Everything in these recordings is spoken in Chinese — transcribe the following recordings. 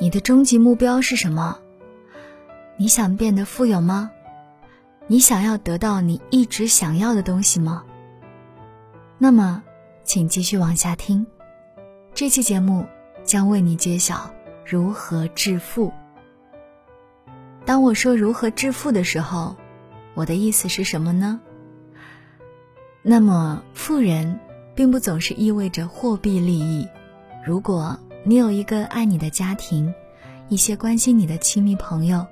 你的终极目标是什么？你想变得富有吗？你想要得到你一直想要的东西吗？那么，请继续往下听。这期节目将为你揭晓如何致富。当我说如何致富的时候，我的意思是什么呢？那么，富人并不总是意味着货币利益。如果你有一个爱你的家庭，一些关心你的亲密朋友，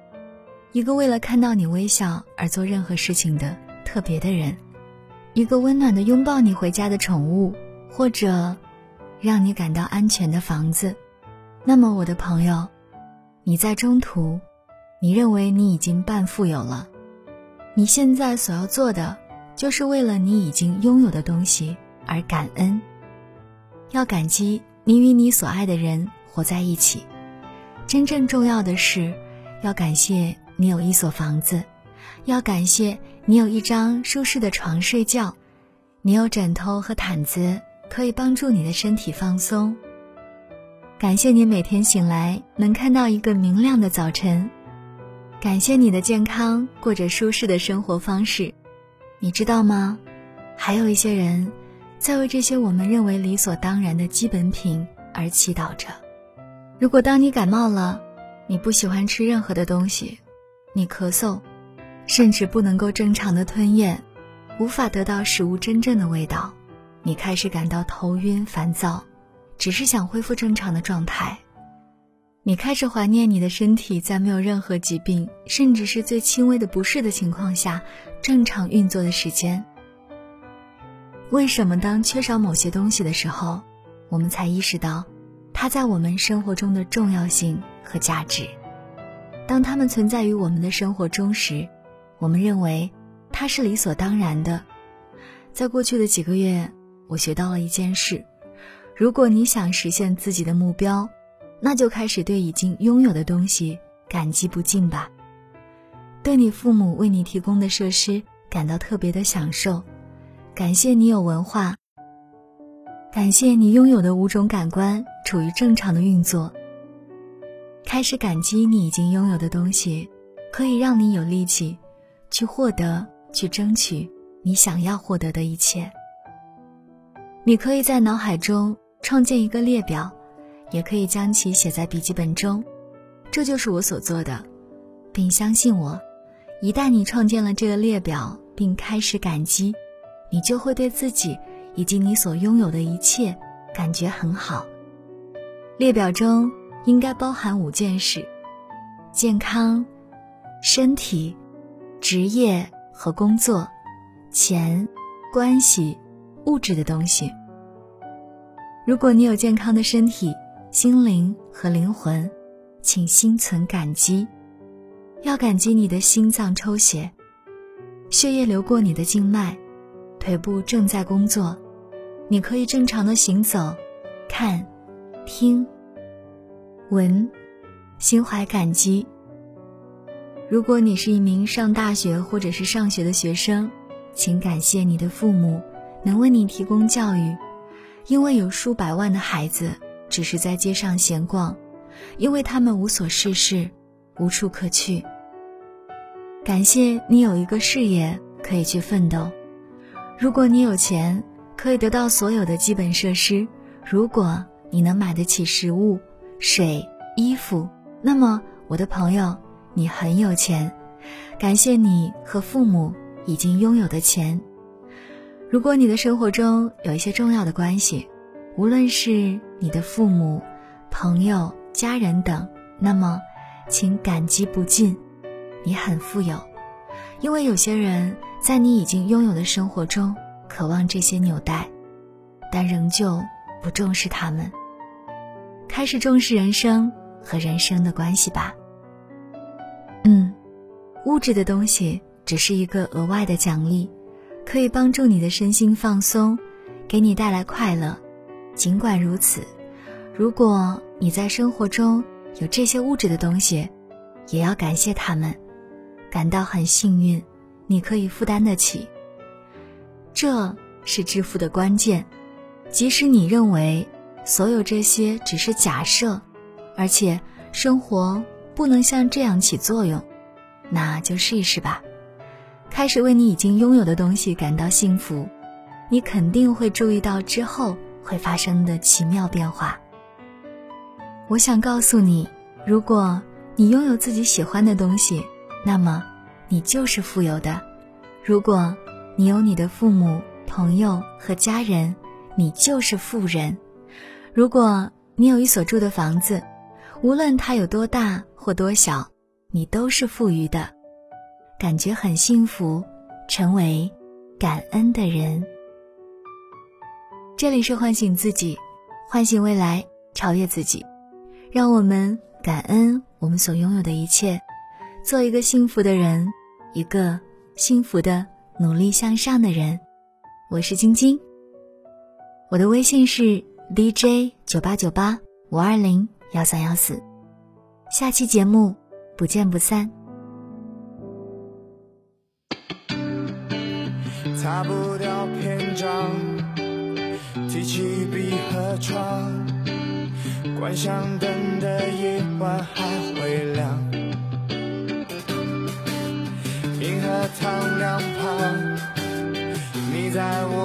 一个为了看到你微笑而做任何事情的特别的人，一个温暖的拥抱你回家的宠物，或者让你感到安全的房子，那么我的朋友，你在中途，你认为你已经半富有了，你现在所要做的，就是为了你已经拥有的东西而感恩，要感激。你与你所爱的人活在一起，真正重要的是，要感谢你有一所房子，要感谢你有一张舒适的床睡觉，你有枕头和毯子可以帮助你的身体放松。感谢你每天醒来能看到一个明亮的早晨，感谢你的健康，过着舒适的生活方式。你知道吗？还有一些人。在为这些我们认为理所当然的基本品而祈祷着。如果当你感冒了，你不喜欢吃任何的东西，你咳嗽，甚至不能够正常的吞咽，无法得到食物真正的味道，你开始感到头晕烦躁，只是想恢复正常的状态，你开始怀念你的身体在没有任何疾病，甚至是最轻微的不适的情况下正常运作的时间。为什么当缺少某些东西的时候，我们才意识到它在我们生活中的重要性和价值？当它们存在于我们的生活中时，我们认为它是理所当然的。在过去的几个月，我学到了一件事：如果你想实现自己的目标，那就开始对已经拥有的东西感激不尽吧。对你父母为你提供的设施感到特别的享受。感谢你有文化，感谢你拥有的五种感官处于正常的运作。开始感激你已经拥有的东西，可以让你有力气去获得、去争取你想要获得的一切。你可以在脑海中创建一个列表，也可以将其写在笔记本中。这就是我所做的，并相信我，一旦你创建了这个列表，并开始感激。你就会对自己以及你所拥有的一切感觉很好。列表中应该包含五件事：健康、身体、职业和工作、钱、关系、物质的东西。如果你有健康的身体、心灵和灵魂，请心存感激。要感激你的心脏抽血，血液流过你的静脉。腿部正在工作，你可以正常的行走、看、听、闻，心怀感激。如果你是一名上大学或者是上学的学生，请感谢你的父母能为你提供教育，因为有数百万的孩子只是在街上闲逛，因为他们无所事事，无处可去。感谢你有一个事业可以去奋斗。如果你有钱，可以得到所有的基本设施；如果你能买得起食物、水、衣服，那么我的朋友，你很有钱。感谢你和父母已经拥有的钱。如果你的生活中有一些重要的关系，无论是你的父母、朋友、家人等，那么，请感激不尽。你很富有，因为有些人。在你已经拥有的生活中，渴望这些纽带，但仍旧不重视它们。开始重视人生和人生的关系吧。嗯，物质的东西只是一个额外的奖励，可以帮助你的身心放松，给你带来快乐。尽管如此，如果你在生活中有这些物质的东西，也要感谢他们，感到很幸运。你可以负担得起，这是致富的关键。即使你认为所有这些只是假设，而且生活不能像这样起作用，那就试一试吧。开始为你已经拥有的东西感到幸福，你肯定会注意到之后会发生的奇妙变化。我想告诉你，如果你拥有自己喜欢的东西，那么你就是富有的；如果你有你的父母、朋友和家人，你就是富人；如果你有一所住的房子，无论它有多大或多小，你都是富裕的。感觉很幸福，成为感恩的人。这里是唤醒自己，唤醒未来，超越自己。让我们感恩我们所拥有的一切，做一个幸福的人，一个幸福的努力向上的人。我是晶晶，我的微信是 DJ 九八九八五二零幺三幺四。下期节目不见不散。擦不掉篇章，提起笔和窗，关上灯的夜晚还会亮。两旁，你在我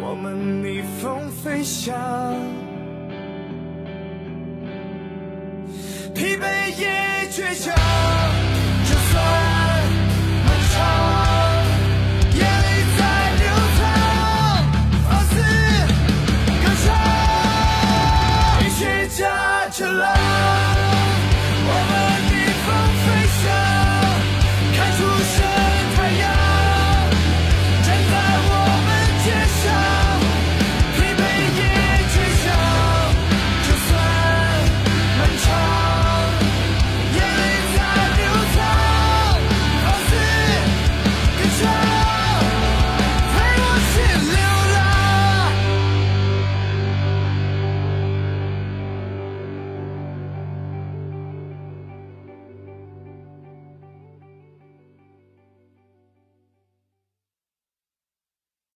我们逆风飞翔，疲惫也倔强，就算漫长，眼泪在流淌，放肆歌唱，一起跳着浪。